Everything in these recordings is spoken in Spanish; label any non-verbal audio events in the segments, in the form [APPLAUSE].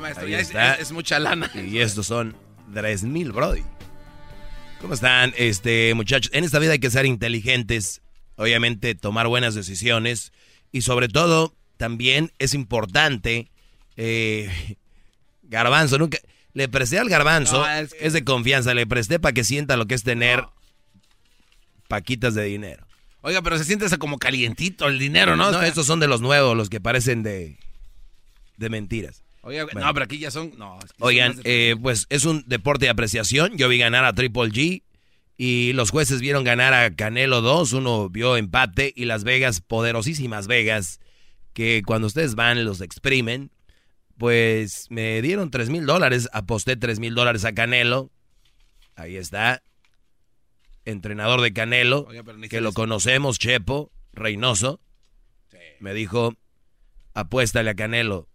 Maestro, ya es, está. es- es mucha lana. Y estos son 3000, Brody. ¿Cómo están, este, muchachos? En esta vida hay que ser inteligentes, obviamente tomar buenas decisiones y sobre todo también es importante, eh, Garbanzo, nunca, le presté al Garbanzo, No, es, de confianza, le presté para que sienta lo que es tener paquitas de dinero. Oiga, pero se siente como calientito el dinero, ¿no? No, estos son de los nuevos, los que parecen de, de mentiras. Oiga, Bueno. no, pero aquí ya son. No, Oigan, de- eh, pues es un deporte de apreciación. Yo vi ganar a Triple G y los jueces vieron ganar a Canelo 2. Uno vio empate y Las Vegas, poderosísimas Vegas, que cuando ustedes van los exprimen, pues me dieron 3 mil dólares. Aposté 3 mil dólares a Canelo. Ahí está. Entrenador de Canelo, Oiga, que lo conocemos, Chepo, Reynoso. Sí. Me dijo, apuéstale a Canelo.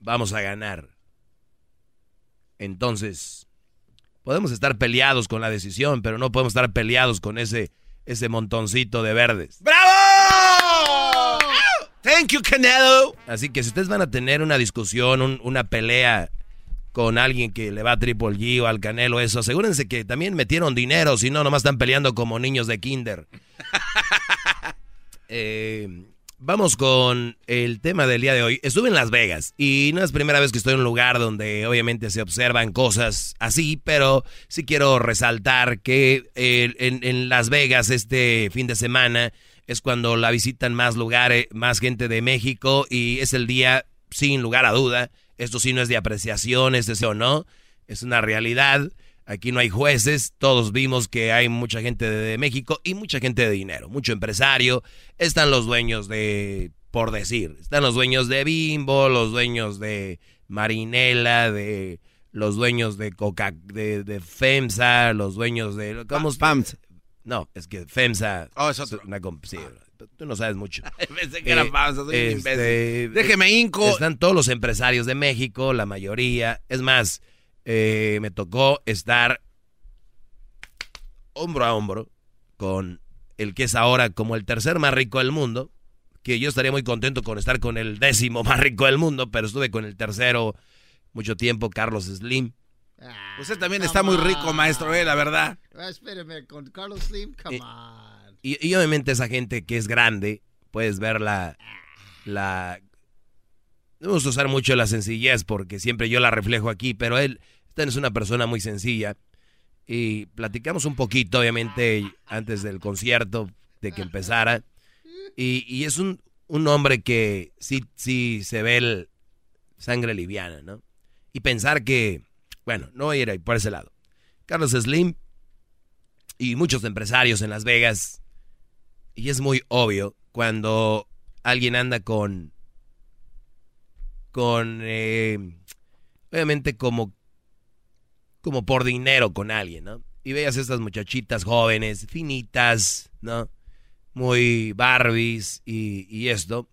Vamos a ganar. Entonces, podemos estar peleados con la decisión, pero no podemos estar peleados con ese, ese montoncito de verdes. ¡Bravo! Thank you, Canelo. Así que si ustedes van a tener una discusión, un- una pelea con alguien que le va a Triple G o al Canelo, eso, asegúrense que también metieron dinero, si no, nomás están peleando como niños de kinder. [LAUGHS] Eh, vamos con el tema del día de hoy. Estuve en Las Vegas y no es primera vez que estoy en un lugar donde obviamente se observan cosas así, pero sí quiero resaltar que en, Las Vegas este fin de semana es cuando la visitan más lugares, más gente de México y es el día sin lugar a duda. Esto sí no es de apreciación, este sí o no, es una realidad. Aquí no hay jueces, todos vimos que hay mucha gente de, México y mucha gente de dinero, mucho empresario. Están los dueños de, por decir, están los dueños de Bimbo, los dueños de Marinela, de los dueños de Coca, de, de FEMSA, los dueños de... ¿cómo? Pams. No, es que FEMSA... Oh, es otro. una sí, tú no sabes mucho. [LAUGHS] Pensé que era Eh, un este, imbécil. Déjeme inco. Están todos los empresarios de México, la mayoría. Es más, eh, me tocó estar hombro a hombro con el que es ahora como el tercer más rico del mundo, que yo estaría muy contento con estar con el décimo [LAUGHS] más rico del mundo, pero estuve con el tercero mucho tiempo, Carlos Slim. Ah, Usted también está muy rico, maestro, eh, la verdad. Ah, espérame, con Carlos Slim, come Eh, on. Y, y obviamente esa gente que es grande, puedes ver la... me gusta usar mucho la sencillez porque siempre yo la reflejo aquí, pero él, es una persona muy sencilla. Y platicamos un poquito, obviamente, antes del concierto, de que empezara. Y, y es un, un hombre que sí, sí se ve el sangre liviana, ¿no? Y pensar que, bueno, no voy a ir por ese lado. Carlos Slim y muchos empresarios en Las Vegas y es muy obvio cuando alguien anda con. Con. eh, obviamente como. como por dinero con alguien, ¿no? Y veas estas muchachitas jóvenes, finitas, ¿no? Muy Barbies y, y esto.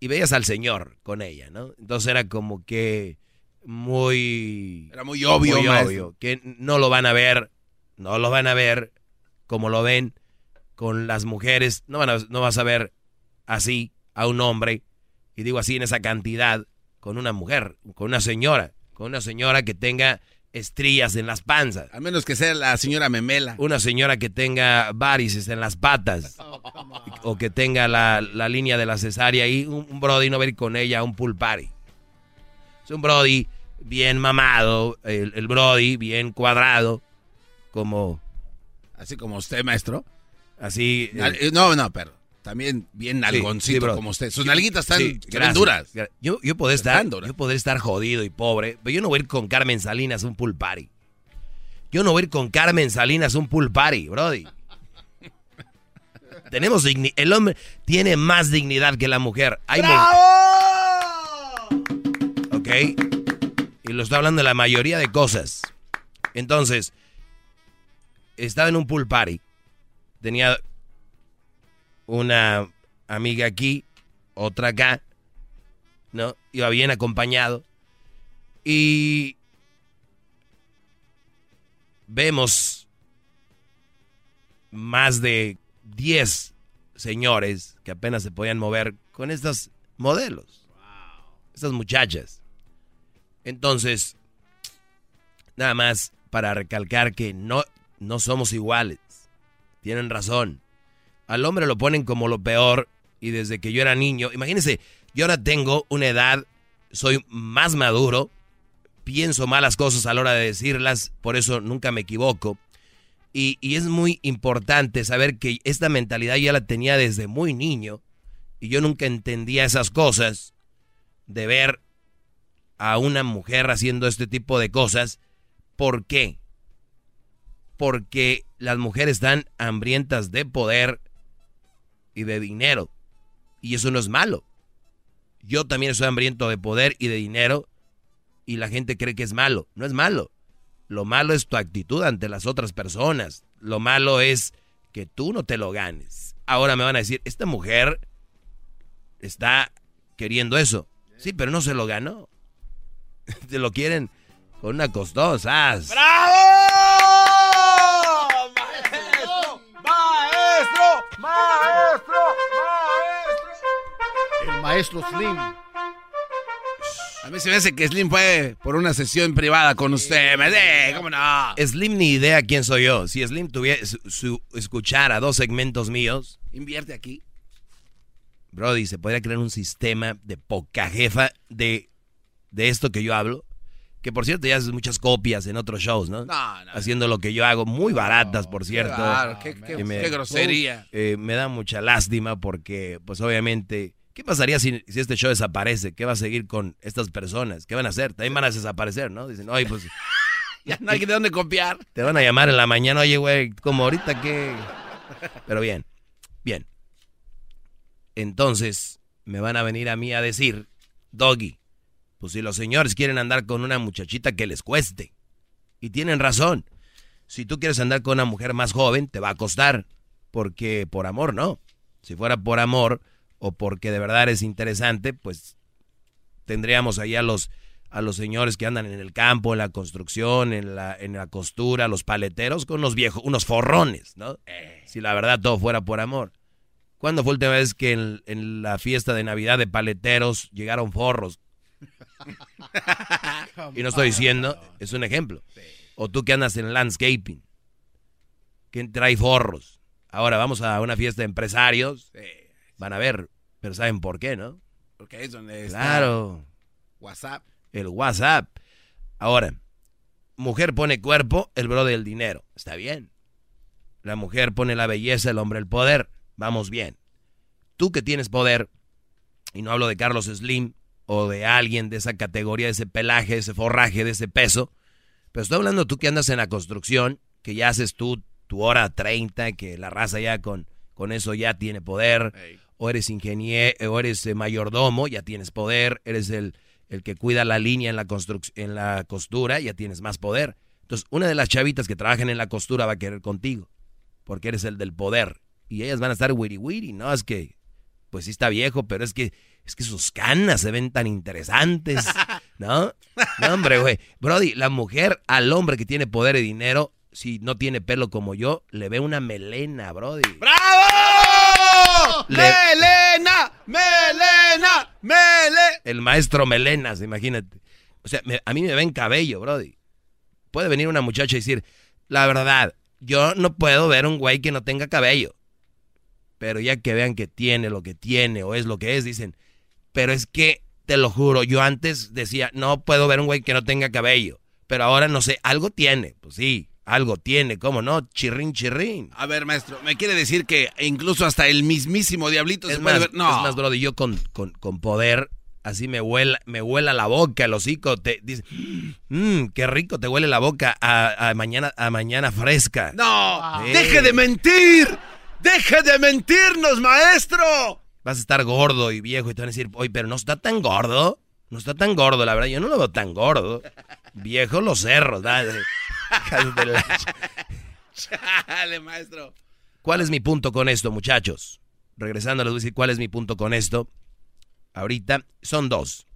Y veías al señor con ella, ¿no? Entonces era como que muy Era muy obvio, muy obvio, que no lo van a ver, no lo van a ver como lo ven con las mujeres, no, van a- no vas a ver así a un hombre, y digo así en esa cantidad, con una mujer, con una señora, con una señora que tenga estrías en las panzas, A menos que sea la señora Memela. una señora que tenga varices en las patas, Oh, [LAUGHS] o que tenga la, la línea de la cesárea y un, un brody no va a ir con ella a un pool party. Es un brody bien mamado, el, el brody bien cuadrado, como Así como usted, maestro. así. eh, Al- eh, No, no, pero también bien nalgoncito sí, como usted. Sus nalguitas están, Sí, gracias, duras. Yo, yo podré Están estar, yo podré estar jodido y pobre, pero yo no voy a ir con Carmen Salinas a un pool party. Yo no voy a ir con Carmen Salinas a un pool party, brody. [LAUGHS] Tenemos digni- el hombre tiene más dignidad que la mujer. Hay mu- ¿Ok? Y lo estoy hablando de la mayoría de cosas. Entonces, estaba en un pool party. Tenía una amiga aquí, otra acá, ¿no? Iba bien acompañado. Y vemos más de 10 señores que apenas se podían mover con estas modelos, estas muchachas. Entonces, nada más para recalcar que no, no somos iguales. Tienen razón. Al hombre lo ponen como lo peor y desde que yo era niño, imagínense, yo ahora tengo una edad, soy más maduro, pienso malas cosas a la hora de decirlas, por eso nunca me equivoco. Y, y es muy importante saber que esta mentalidad ya la tenía desde muy niño y yo nunca entendía esas cosas de ver a una mujer haciendo este tipo de cosas. ¿Por qué? Porque las mujeres están hambrientas de poder y de dinero. Y eso no es malo. Yo también soy hambriento de poder y de dinero y la gente cree que es malo. No es malo. Lo malo es tu actitud ante las otras personas. Lo malo es que tú no te lo ganes. Ahora me van a decir, esta mujer está queriendo eso. Sí, pero no se lo ganó. [LAUGHS] Te lo quieren con una costosa. ¡Maestro! Maestro Slim. A mí se me hace que Slim fue por una sesión privada con usted. Me de, ¿cómo no? Slim ni idea quién soy yo. Si Slim tuviera su, su- escuchara dos segmentos míos, Invierte aquí. Brody, se podría crear un sistema de poca jefa de, de esto que yo hablo. Que por cierto ya haces muchas copias en otros shows, ¿no? No, no. Haciendo lo que yo hago, muy baratas, por cierto. Claro, qué, qué- Y me- qué grosería. Eh, me da mucha lástima porque, pues obviamente, ¿qué pasaría si, este show desaparece? ¿Qué va a seguir con estas personas? ¿Qué van a hacer? También van a desaparecer, ¿no? Dicen, oye, pues [LAUGHS] Ya no hay de dónde copiar. te van a llamar en la mañana, oye, güey, como ahorita que... Pero bien, bien. Entonces, me van a venir a mí a decir, Doggy, pues si los señores quieren andar con una muchachita que les cueste. Y tienen razón. Si tú quieres andar con una mujer más joven, te va a costar. Porque por amor no. Si fuera por amor o porque de verdad eres interesante, pues tendríamos ahí a los, a los señores que andan en el campo, en la construcción, en la, en la costura, los paleteros, con unos viejos, unos forrones, ¿no? Si la verdad todo fuera por amor. ¿Cuándo fue la última vez que en, en la fiesta de Navidad de paleteros llegaron forros? [LAUGHS] y no estoy diciendo, es un ejemplo. O tú que andas en landscaping, que trae forros. Ahora vamos a una fiesta de empresarios, van a ver, pero ¿saben por qué, no? Porque es donde está Claro, WhatsApp. el WhatsApp. Ahora, mujer pone cuerpo, el bro del dinero. Está bien. La mujer pone la belleza, el hombre el poder. Vamos bien. Tú que tienes poder, y no hablo de Carlos Slim o de alguien de esa categoría, de ese pelaje, de ese forraje, de ese peso, pero estoy hablando tú que andas en la construcción, que ya haces tú tu hora 30, que la raza ya con, con eso ya tiene poder. O eres ingeniero, o eres eh, mayordomo, ya tienes poder, eres el, el que cuida la línea en la, en la costura, ya tienes más poder. Entonces, una de las chavitas que trabajan en la costura va a querer contigo, porque eres el del poder. Y ellas van a estar wiri wiri, ¿no? Es que, pues sí está viejo, pero es que, es que sus canas se ven tan interesantes, [LAUGHS] ¿no? No, hombre, güey. Brody, la mujer al hombre que tiene poder y dinero, si no tiene pelo como yo, le ve una melena, Brody. ¡Bravo! Le- ¡Melena! ¡Melena! ¡Mele! El maestro Melenas, imagínate. O sea, me- a mí me ven cabello, Brody. Puede venir una muchacha y decir, la verdad, yo no puedo ver un güey que no tenga cabello. Pero ya que vean que tiene lo que tiene o es lo que es, dicen, pero es que, te lo juro, yo antes decía, no puedo ver un güey que no tenga cabello. Pero ahora no sé, algo tiene. Pues sí, algo tiene, ¿cómo no? Chirrín, chirrín. A ver, maestro, ¿me quiere decir que incluso hasta el mismísimo diablito Es se puede más, ver? No. es más, Brody, yo con, con, con poder, así me huela, me huela la boca, el hocico, te dice, mmm, qué rico te huele la boca a, a mañana, a mañana fresca. ¡No! ¡Deje de mentir! ¡Deje de mentirnos, maestro! Vas a estar gordo y viejo y te van a decir, oye, pero no está tan gordo. No está tan gordo, la verdad. Yo no lo veo tan gordo. Viejo los cerros, ¿verdad? Chale, maestro. ¿Cuál es mi punto con esto, muchachos? Regresando, les voy a decir cuál es mi punto con esto. Ahorita son dos.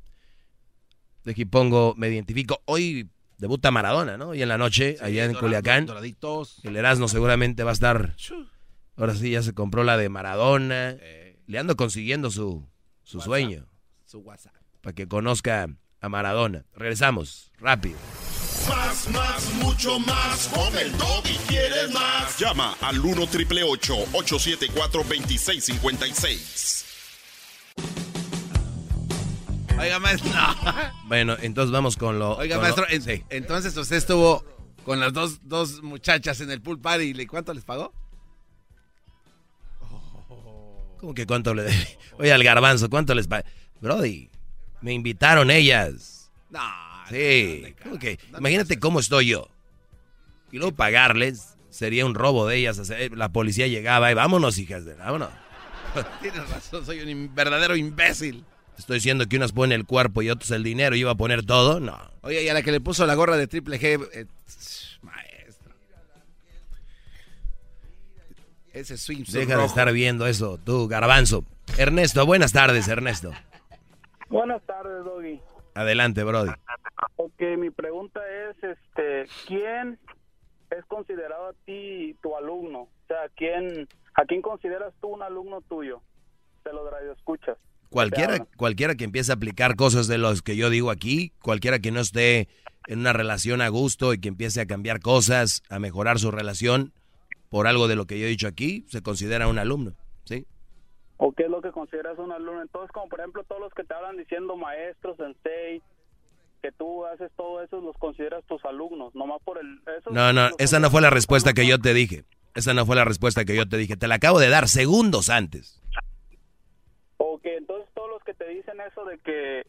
De aquí pongo, me identifico. Hoy debuta Maradona, ¿no? Y en la noche, allá en Culiacán. El Erasmo seguramente va a estar. Ahora sí, ya se compró la de Maradona. Eh. Le ando consiguiendo su, su sueño. Su WhatsApp. Para que conozca a Maradona. Regresamos, rápido. Más, más, mucho más. Con el y quieres más. Llama al 1 triple 874 2656. Oiga, maestro. [LAUGHS] Bueno, entonces vamos con lo. Oiga, maestro, entonces usted estuvo con las dos, dos muchachas en el pool party y ¿cuánto les pagó? ¿Cómo que cuánto le debe? Oye, al garbanzo, ¿cuánto les pagó? Brody, me invitaron ellas. No. Sí. ¿Cómo que? Imagínate cómo estoy yo. Y luego pagarles sería un robo de ellas. La policía llegaba y vámonos, hijas de... Vámonos. [LAUGHS] Tienes razón, soy un verdadero imbécil. Estoy diciendo que unas ponen el cuerpo y otros el dinero y iba a poner todo. No. Oye, y a la que le puso la gorra de triple G, eh, maestro. Ese swing. Deja de estar viendo eso, tú, garbanzo. Ernesto, buenas tardes, Ernesto. Buenas tardes, Doggy. Adelante, Brody. Ok, mi pregunta es, este, ¿quién es considerado a ti tu alumno? O sea, ¿quién, ¿a quién consideras tú un alumno tuyo? Te lo escuchas. Cualquiera, cualquiera que empiece a aplicar cosas de los que yo digo aquí, cualquiera que no esté en una relación a gusto y que empiece a cambiar cosas, a mejorar su relación por algo de lo que yo he dicho aquí, se considera un alumno, ¿sí? ¿O qué es lo que consideras un alumno? Entonces, como por ejemplo todos los que te hablan diciendo maestros, sensei, que tú haces todo eso, los consideras tus alumnos, nomás por el... no, no, esa no fue la respuesta que yo te dije. Esa no fue la respuesta que yo te dije. Te la acabo de dar segundos antes. Ok, entonces todos los que te dicen eso de que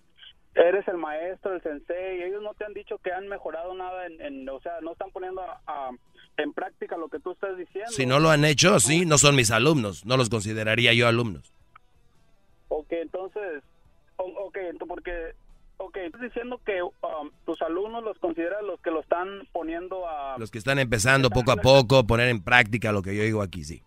eres el maestro, el sensei, ellos no te han dicho que han mejorado nada en, o sea, no están poniendo en práctica lo que tú estás diciendo. Si no lo han hecho, sí, no son mis alumnos, no los consideraría yo alumnos. Ok, entonces, ok, porque, ok, estás diciendo que um, tus alumnos los consideras los que lo están poniendo a... Los que están empezando poco a poco, poner en práctica lo que yo digo aquí, sí.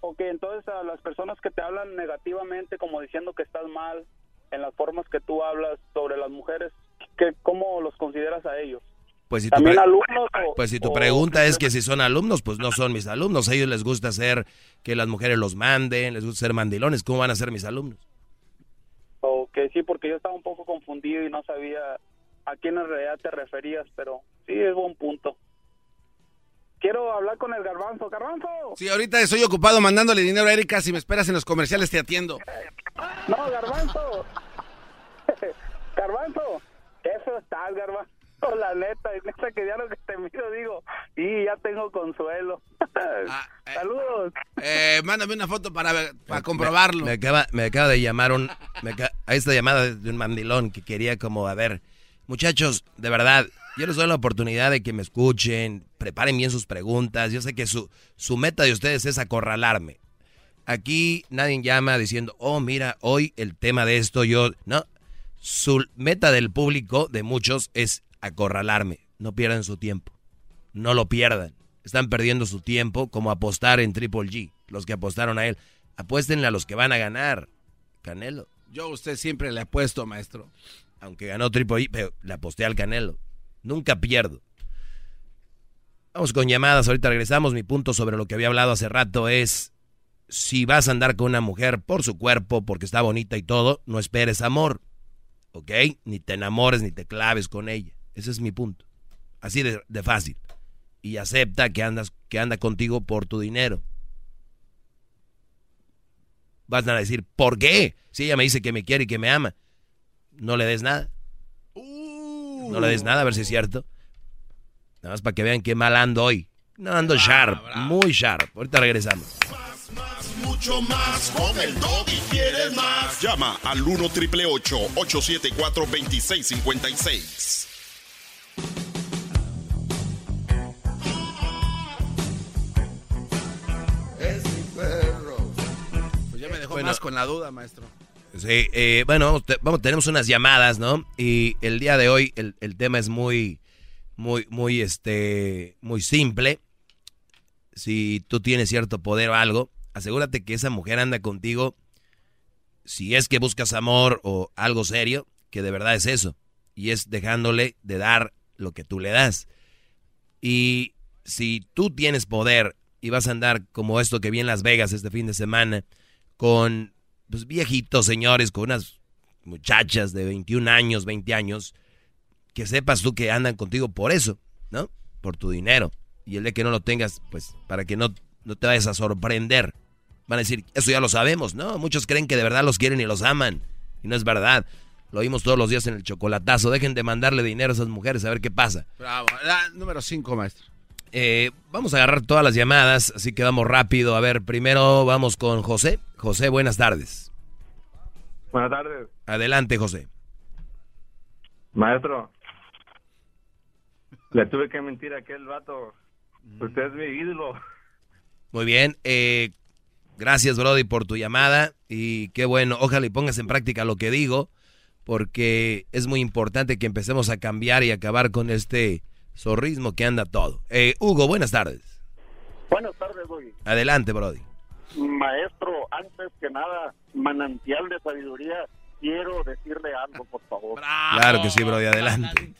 Ok, entonces a las personas que te hablan negativamente, como diciendo que estás mal en las formas que tú hablas sobre las mujeres, ¿qué, ¿cómo los consideras a ellos? Pues si, tu alumnos pues si tu pregunta es que si son alumnos, pues no son mis alumnos. A ellos les gusta hacer que las mujeres los manden, les gusta ser mandilones. ¿Cómo van a ser mis alumnos? Ok, sí, porque yo estaba un poco confundido y no sabía a quién en realidad te referías, pero sí es buen punto. Quiero hablar con el garbanzo. ¡Garbanzo! Sí, ahorita estoy ocupado mandándole dinero a Erika. Si me esperas en los comerciales, te atiendo. No, garbanzo. [LAUGHS] garbanzo. Eso está, garbanzo. La neta, neta que ya lo que te miro digo, y ya tengo consuelo. Ah, [LAUGHS] eh, Saludos. Eh, mándame una foto para, para comprobarlo. Me, acaba, me acaba de llamar un... Me a esta llamada de un mandilón que quería como, a ver, muchachos, de verdad, yo les doy la oportunidad de que me escuchen, preparen bien sus preguntas. Yo sé que su, meta de ustedes es acorralarme. Aquí nadie llama diciendo, oh, mira, hoy el tema de esto, yo... No, su meta del público, de muchos, es acorralarme. No pierdan su tiempo. No lo pierdan. Están perdiendo su tiempo como apostar en Triple G. Los que apostaron a él. Apuéstenle a los que van a ganar. Canelo. Yo a usted siempre le apuesto, maestro. Aunque ganó Triple G, pero le aposté al Canelo. Nunca pierdo. Vamos con llamadas, ahorita regresamos. Mi punto sobre lo que había hablado hace rato es, si vas a andar con una mujer por su cuerpo, porque está bonita y todo, no esperes amor, ¿ok? Ni te enamores, ni te claves con ella. Ese es mi punto. Así de, fácil. Y acepta que, andas, que anda contigo por tu dinero. Vas a decir, ¿por qué? Si ella me dice que me quiere y que me ama, no le des nada. No le des nada, a ver si es cierto. Nada más para que vean qué mal ando hoy. No, ando sharp, muy sharp. Ahorita regresamos. Más, más, mucho más. Con el y quieres más. Llama al 1 triple 874 2656. Con la duda, maestro. Sí, eh, bueno, vamos, tenemos unas llamadas, ¿no? Y el día de hoy el, el tema es muy, muy, muy, este, muy simple. Si tú tienes cierto poder o algo, asegúrate que esa mujer anda contigo. Si es que buscas amor o algo serio, que de verdad es eso. Y es dejándole de dar lo que tú le das. Y si tú tienes poder y vas a andar como esto que vi en Las Vegas este fin de semana, con pues, viejitos señores, con unas muchachas de 21 años, 20 años, que sepas tú que andan contigo por eso, ¿no? Por tu dinero. Y el de que no lo tengas, pues para que no, no te vayas a sorprender. Van a decir, eso ya lo sabemos, ¿no? Muchos creen que de verdad los quieren y los aman. Y no es verdad. Lo oímos todos los días en el chocolatazo. Dejen de mandarle dinero a esas mujeres a ver qué pasa. Bravo. La número 5, maestro. Eh, vamos a agarrar todas las llamadas, así que vamos rápido. A ver, primero vamos con José. José, buenas tardes. Buenas tardes, Adelante, José. maestro. Le tuve que mentir a aquel vato. Usted es mi ídolo. Muy bien. eh, gracias, Brody, por tu llamada. Y qué bueno. Ojalá y pongas en práctica lo que digo, porque es muy importante que empecemos a cambiar y acabar con este zorrismo que anda todo. Eh, Hugo, buenas tardes. Buenas tardes, Doggy. Adelante, Brody. Maestro, antes que nada, manantial de sabiduría, quiero decirle algo, por favor. Claro que sí, Brody, adelante.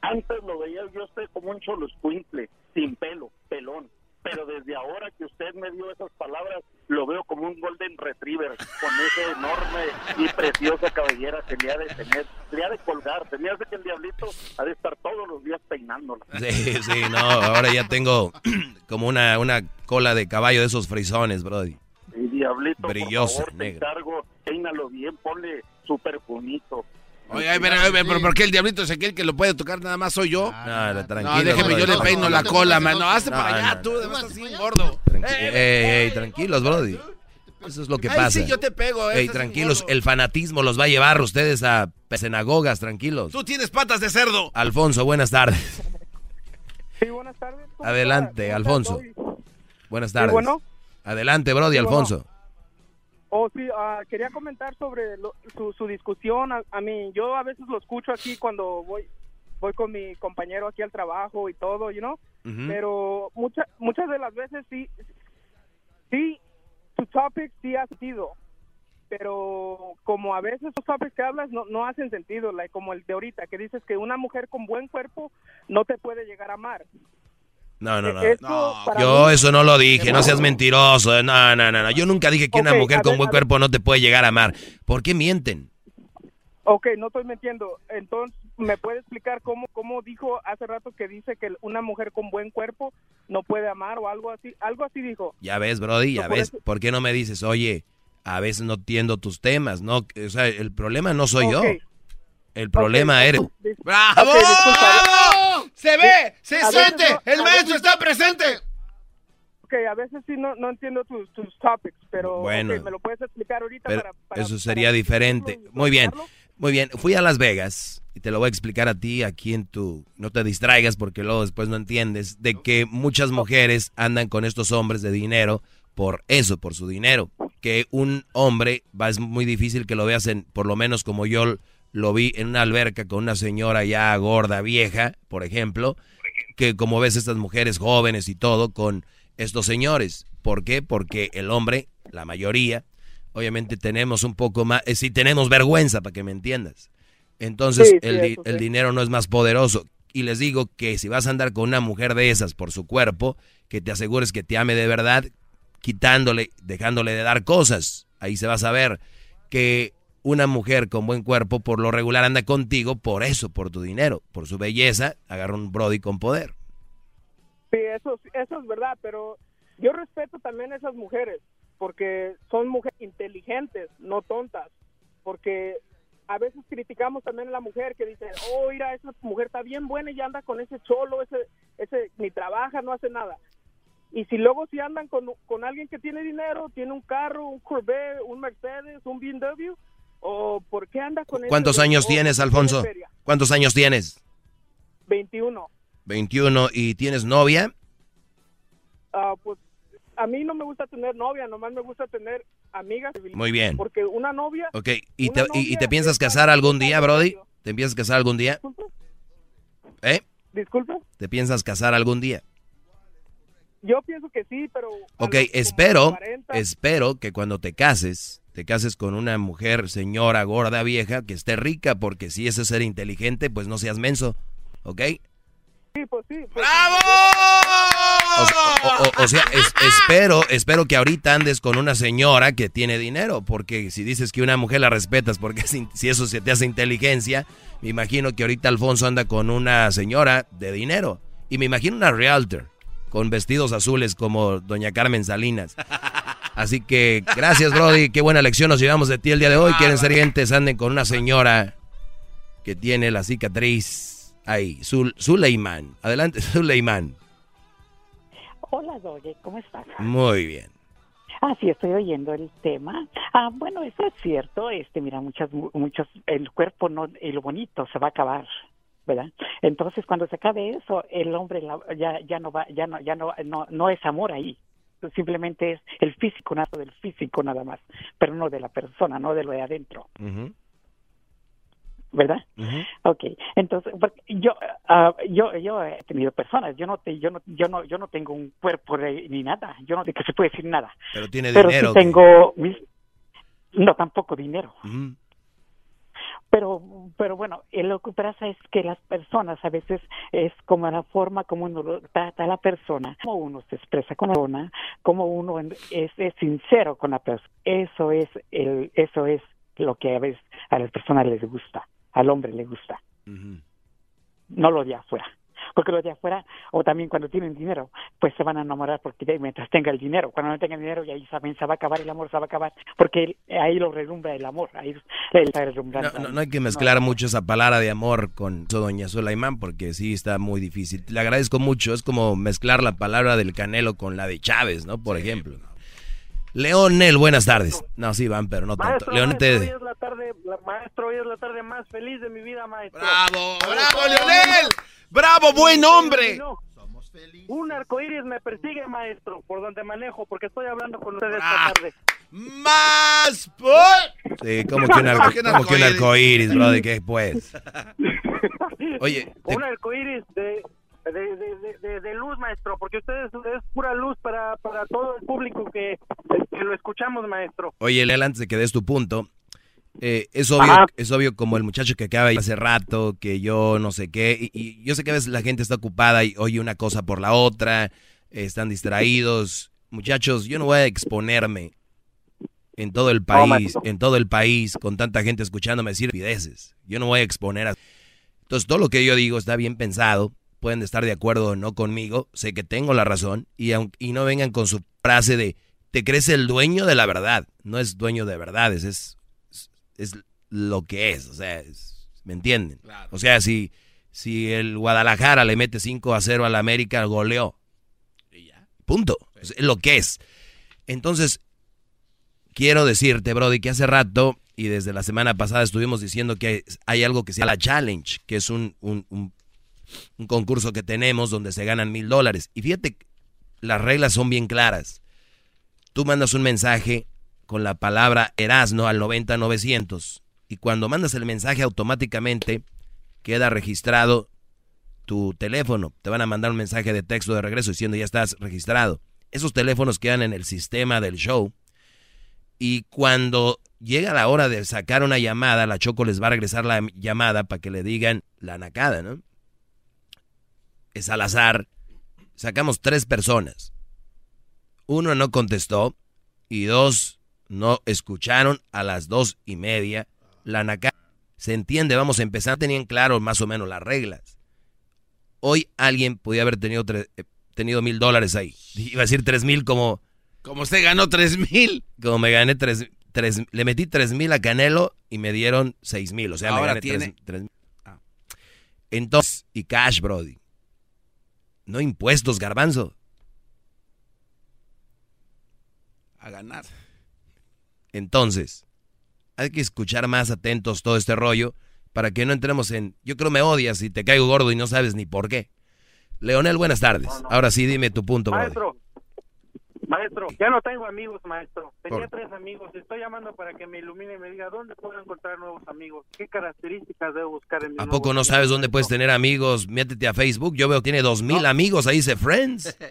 Antes lo veía yo usted como un cholo escuincle, sin pelo, pelón. Pero desde ahora que usted me dio esas palabras, lo veo como un golden retriever, con esa enorme y preciosa cabellera que le ha de tener, le ha de colgar. Tenía de que el diablito ha de estar todos los días peinándola. Sí, sí, no, ahora ya tengo [CLEARS THROAT] como una, una cola de caballo de esos frisones, Brody. Y diablito, Brilloso, por favor, te negro. encargo, peínalo bien, ponle súper bonito. Oye, ay, pero, pero, pero ¿por qué el diablito es aquel que lo puede tocar nada más soy yo? No, no, tranquilo. No, déjeme, yo le peino la cola, man. No, hazte No, para allá, no, tú, estás bien gordo. Tranqui- ey, ey, tranquilos, Brody. Eso es lo que Ay, pasa. sí, yo te pego, eh, Ey, tranquilos, el fanatismo los va a llevar ustedes a sinagogas, tranquilos. Tú tienes patas de cerdo. Alfonso, buenas tardes. Sí, buenas tardes. ¿Cómo Adelante? Alfonso. ¿Cómo está, Buenas Sí, tardes. bueno. Adelante, Brody, Sí, bueno. Alfonso. Oh, sí, ah, quería comentar sobre lo- su, su discusión. A, a mí, yo a veces lo escucho aquí cuando voy voy con mi compañero aquí al trabajo y todo, you know? Pero muchas muchas de las veces sí, sí, tu topic sí ha sentido. Pero como a veces los topics que hablas no, no hacen sentido, like, como el de ahorita, que dices que una mujer con buen cuerpo no te puede llegar a amar. No, no, no. Eso, para Yo mí- eso no lo dije, no seas mentiroso. No, no, no, no. Yo nunca dije que una mujer con buen cuerpo no te puede llegar a amar. ¿Por qué mienten? Ok, no estoy mintiendo. Entonces, ¿me puede explicar cómo, cómo dijo hace rato que dice que una mujer con buen cuerpo no puede amar o algo así? Algo así dijo. Ya ves, Brody, ya No, por ves. eso- ¿Por qué no me dices, oye, a veces no entiendo tus temas? No, o sea, el problema no soy yo. El problema eres. [LAUGHS] ¡Bravo! ¡Bravo! ¡Se ve! ¡Se A siente! no- ¡El maestro veces- está presente! Ok, a veces sí no, no entiendo tus, tus topics, pero Bueno. me lo puedes explicar ahorita para, para- eso para sería diferente. Muy bien, muy bien. Fui a Las Vegas y te lo voy a explicar a ti aquí en tu... No te distraigas porque luego después no entiendes de que muchas mujeres andan con estos hombres de dinero por eso, por su dinero. Que un hombre, va, es muy difícil que lo veas en, por lo menos como yo lo vi en una alberca con una señora ya gorda, vieja, por ejemplo, que como ves estas mujeres jóvenes y todo con estos señores. ¿Por qué? Porque el hombre, la mayoría, obviamente tenemos un poco más, si tenemos vergüenza, para que me entiendas. Entonces Sí, sí, el, di- sí. el dinero no es más poderoso. Y les digo que si vas a andar con una mujer de esas por su cuerpo, que te asegures que te ame de verdad, quitándole, dejándole de dar cosas. Ahí se va a saber que una mujer con buen cuerpo por lo regular anda contigo por eso, por tu dinero, por su belleza, agarra un brody con poder. Sí, eso, eso es verdad, pero yo respeto también a esas mujeres, porque son mujeres inteligentes, no tontas, porque a veces criticamos también a la mujer que dice, oh, mira, esa mujer está bien buena y anda con ese cholo, ese, ese ni trabaja, no hace nada. Y si luego si andan con, con alguien que tiene dinero, tiene un carro, un Corvette, un Mercedes, un BMW, o por qué anda con ¿Cuántos años tienes, tiene Alfonso? ¿Cuántos años tienes? 21. 21 y tienes novia. Ah, pues a mí no me gusta tener novia, nomás me gusta tener amigas. Muy bien. Porque una novia... Ok, ¿y te, y piensas casar algún día, Brody? ¿Te piensas casar algún día? ¿Eh? Disculpe. ¿Te piensas casar algún día? Yo pienso que sí, pero... Ok, espero, 40, espero que cuando te cases, te cases con una mujer, señora, gorda, vieja, que esté rica, porque si eso es ser inteligente, pues no seas menso, ¿ok? Sí, pues sí. pues, O, o- o- o sea, es- espero, espero que ahorita andes con una señora que tiene dinero, porque si dices que una mujer la respetas, porque [LAUGHS] si, si eso se te hace inteligencia, me imagino que ahorita Alfonso anda con una señora de dinero, y me imagino una realtor con vestidos azules como doña Carmen Salinas. Así que gracias, Brody, qué buena lección nos llevamos de ti el día de hoy. Quieren ser gentes, anden con una señora que tiene la cicatriz ahí, Zul, Zuleiman. Adelante, [LAUGHS] Zuleiman. Hola, Doye, ¿cómo estás? Muy bien. Ah, sí, estoy oyendo el tema. Ah, bueno, eso es cierto. Este, mira, muchas, muchos, el cuerpo no, y lo bonito se va a acabar, ¿verdad? Entonces, cuando se acabe eso, el hombre la- ya, ya no va, ya no, ya no, no, no es amor ahí. Simplemente es el físico, nada del físico nada más, pero no de la persona, no de lo de adentro, ¿verdad? Ok, entonces yo ah, yo yo he tenido personas, yo no te, yo no yo no yo no tengo un cuerpo de- ni nada, yo no de que se puede decir nada. Pero tiene Pero dinero. sí tengo mis no tampoco dinero. Pero pero bueno, eh, lo que pasa es que las personas a veces es como la forma como uno lo trata a la persona, como uno se expresa con la persona, como uno es sincero con la persona. Eso es el eso es lo que a veces a las personas les gusta, al hombre le gusta. no lo de afuera. Porque lo de afuera, o también cuando tienen dinero, pues se van a enamorar porque de- mientras tenga el dinero. Cuando no tengan dinero, y ahí saben, se va a acabar el amor, se va a acabar. Porque ahí lo relumbra el amor, ahí está relumbrando. No, no, no hay que mezclar mucho esa palabra de amor con eso, doña Sulaimán, porque sí está muy difícil. Le agradezco mucho. Es como mezclar la palabra del Canelo con la de Chávez, ¿no? Por ejemplo. Leonel, buenas tardes. No, sí van, pero no tanto. Leonel, te- hoy es la tarde, la- maestro, hoy es la tarde más feliz de mi vida, maestro. ¡Bravo, bravo, Leonel! ¡Bravo, buen hombre! No, Un arcoíris me persigue, maestro, por donde manejo, porque estoy hablando con ustedes esta tarde. ¡Más por! Sí, como que un, arco, Que un como que un arcoíris. bro, ¿de qué pues? [LAUGHS] Oye, te- Un arcoíris de, de, de, de- de- de luz, maestro, porque ustedes es pura luz para, para todo el público que, que lo escuchamos, maestro. Oye, Lel, antes de que des tu punto, eh, es obvio, Ajá. es obvio como el muchacho que acaba de ir hace rato, que yo no sé qué, y, y yo sé que a veces la gente está ocupada y oye una cosa por la otra, eh, están distraídos. Muchachos, yo no voy a exponerme en todo el país, en todo el país, con tanta gente escuchándome decir pideces. Yo no voy a exponer a... Entonces, todo lo que yo digo está bien pensado, pueden estar de acuerdo o no conmigo, sé que tengo la razón, y, aun- y no vengan con su frase de, te crees el dueño de la verdad. No es dueño de verdades, es, es, lo que es, o sea, es- ¿me entienden? O sea, si, si el Guadalajara le mete 5 a 0 al América, goleó. Punto. Es es lo que es. Entonces, quiero decirte, Brody, que hace rato y desde la semana pasada estuvimos diciendo que hay algo que se llama la Challenge, que es un, un, un- un concurso que tenemos donde se ganan mil dólares. Y fíjate, las reglas son bien claras. Tú mandas un mensaje con la palabra Erasno al 90900 y cuando mandas el mensaje automáticamente queda registrado tu teléfono. Te van a mandar un mensaje de texto de regreso diciendo ya estás registrado. Esos teléfonos quedan en el sistema del show y cuando llega la hora de sacar una llamada, la Choco les va a regresar la llamada para que le digan la nacada, ¿no? Es al azar. Sacamos tres personas. Uno no contestó y dos no escucharon a las dos y media la nacada. Se entiende, vamos a empezar. Tenían claro más o menos las reglas. Hoy alguien podía haber tenido, eh, tenido mil dólares ahí. Iba a decir tres mil como... Como usted ganó tres mil. Como me gané tres, tres- le metí tres mil a Canelo y me dieron seis mil. O sea, me Ahora gané tiene- tres, tres mil. Entonces, y cash, Brody. No impuestos, garbanzo. A ganar. Entonces, hay que escuchar más atentos todo este rollo para que no entremos en... Yo creo me odias y te caigo gordo y no sabes ni por qué. Leonel, buenas tardes. Ahora sí, dime tu punto, Brody. Maestro, maestro, Maestro, ya no tengo amigos, maestro. Tenía Por- tres amigos. Estoy llamando para que me ilumine y me diga dónde puedo encontrar nuevos amigos. ¿Qué características debo buscar en mi ¿A poco no sabes dónde puedes tener amigos? Métete a Facebook. Yo veo que tiene dos mil amigos. Ahí dice Friends. [LAUGHS]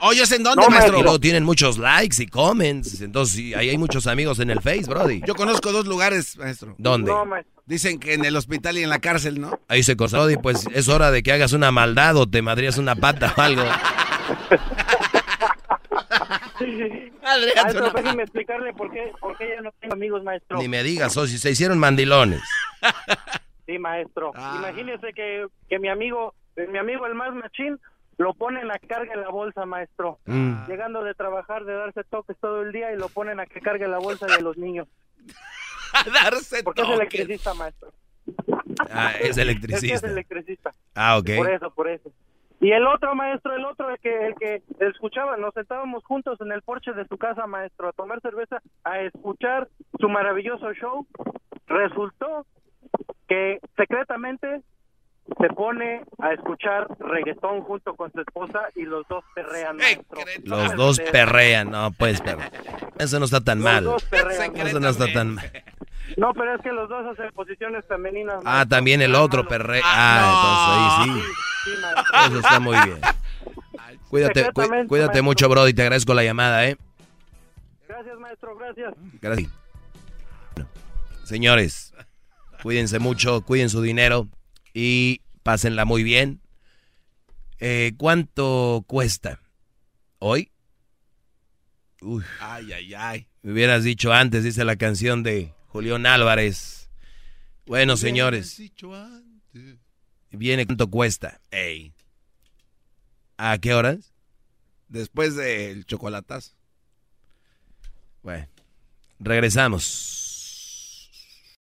Oye, ¿en dónde, No, maestro? Y luego tienen muchos likes y comments. Entonces, sí, ahí hay muchos amigos en el Face, Brody. Yo conozco dos lugares, maestro. ¿Dónde? No, maestro. Dicen que en el hospital y en la cárcel, ¿no? Ahí se cortó. Brody, pues es hora de que hagas una maldad o te madrías una pata o algo. [LAUGHS] Maestro, déjeme explicarle por qué, por qué ya no tengo amigos, maestro. Ni me digas, o si se hicieron mandilones. Sí, maestro. Ah. Imagínese que, que mi amigo, mi amigo el más machín, lo ponen a carga en la bolsa, maestro. Mm. Llegando de trabajar, de darse toques todo el día y lo ponen a que cargue la bolsa de los niños. [LAUGHS] darse Porque es electricista, maestro. Ah, es [LAUGHS] Es que es electricista. electricista. Ah, ok. Por eso, por eso. Y el otro maestro, el otro, el que, el que escuchaba, nos sentábamos juntos en el porche de su casa, maestro, a tomar cerveza, a escuchar su maravilloso show. Resultó que secretamente se pone a escuchar reggaetón junto con su esposa y los dos perrean. Los dos perrean. No, pues, pero eso no está tan Los mal. dos perrean. Eso no está tan mal. No, pero es que los dos hacen posiciones femeninas. Ah, también el otro perrea. Ah, entonces ahí sí. Sí, maestro. Eso está muy bien. Cuídate, cu- cuídate maestro. mucho, Brody. Te agradezco la llamada, ¿eh? Gracias, maestro, gracias. Gracias. Señores, cuídense mucho, cuiden su dinero y pásenla muy bien. Eh, ¿Cuánto cuesta? ¿Hoy? Uy, Ay, ay, ay. me hubieras dicho antes, dice la canción de Julián Álvarez. Bueno, señores, viene cuánto cuesta. Ey. ¿A qué horas? Después del chocolatazo. Bueno, regresamos.